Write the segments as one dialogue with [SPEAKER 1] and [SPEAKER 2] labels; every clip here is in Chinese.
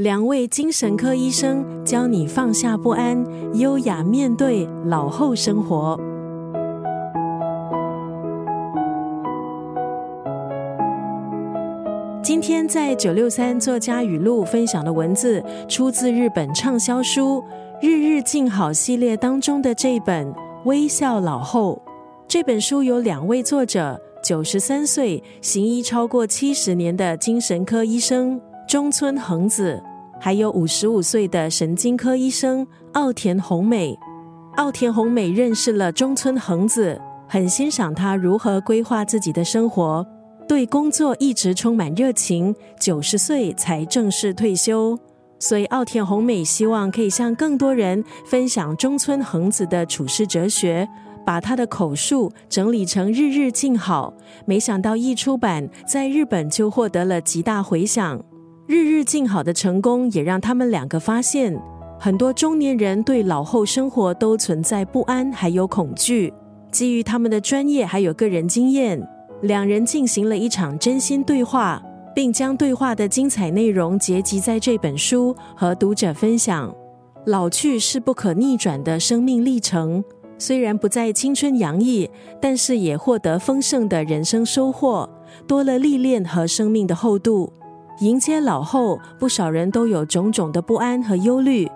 [SPEAKER 1] 两位精神科医生教你放下不安，优雅面对老后生活。今天在九六三作家语录分享的文字，出自日本畅销书《日日静好》系列当中的这本《微笑老后》。这本书有两位作者：九十三岁行医超过七十年的精神科医生中村恒子，还有五十五岁的神经科医生奥田宏美。奥田宏美认识了中村恒子，很欣赏他如何规划自己的生活。对工作一直充满热情，九十岁才正式退休。所以奥田宏美希望可以向更多人分享中村恒子的处世哲学，把他的口述整理成《日日静好》。没想到一出版，在日本就获得了极大回响。《日日静好》的成功也让他们两个发现，很多中年人对老后生活都存在不安还有恐惧。基于他们的专业还有个人经验。两人进行了一场真心对话，并将对话的精彩内容结集在这本书和读者分享。老去是不可逆转的生命历程，虽然不再青春洋溢，但是也获得丰盛的人生收获，多了历练和生命的厚度。迎接老后，不少人都有种种的不安和忧虑，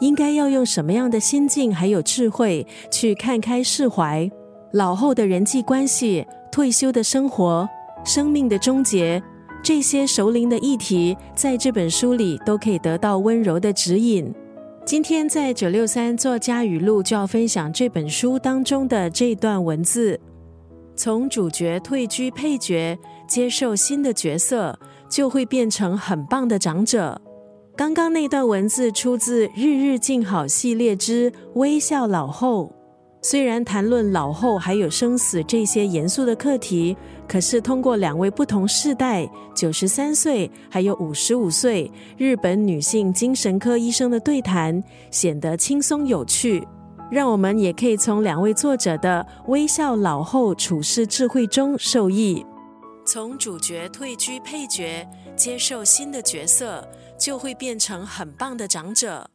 [SPEAKER 1] 应该要用什么样的心境还有智慧去看开释怀？老后的人际关系。退休的生活、生命的终结，这些熟龄的议题，在这本书里都可以得到温柔的指引。今天在九六三作家语录就要分享这本书当中的这段文字：从主角退居配角，接受新的角色，就会变成很棒的长者。刚刚那段文字出自《日日静好》系列之《微笑老后》。虽然谈论老后还有生死这些严肃的课题，可是通过两位不同世代（九十三岁还有五十五岁）日本女性精神科医生的对谈，显得轻松有趣。让我们也可以从两位作者的微笑老后处事智慧中受益。从主角退居配角，接受新的角色，就会变成很棒的长者。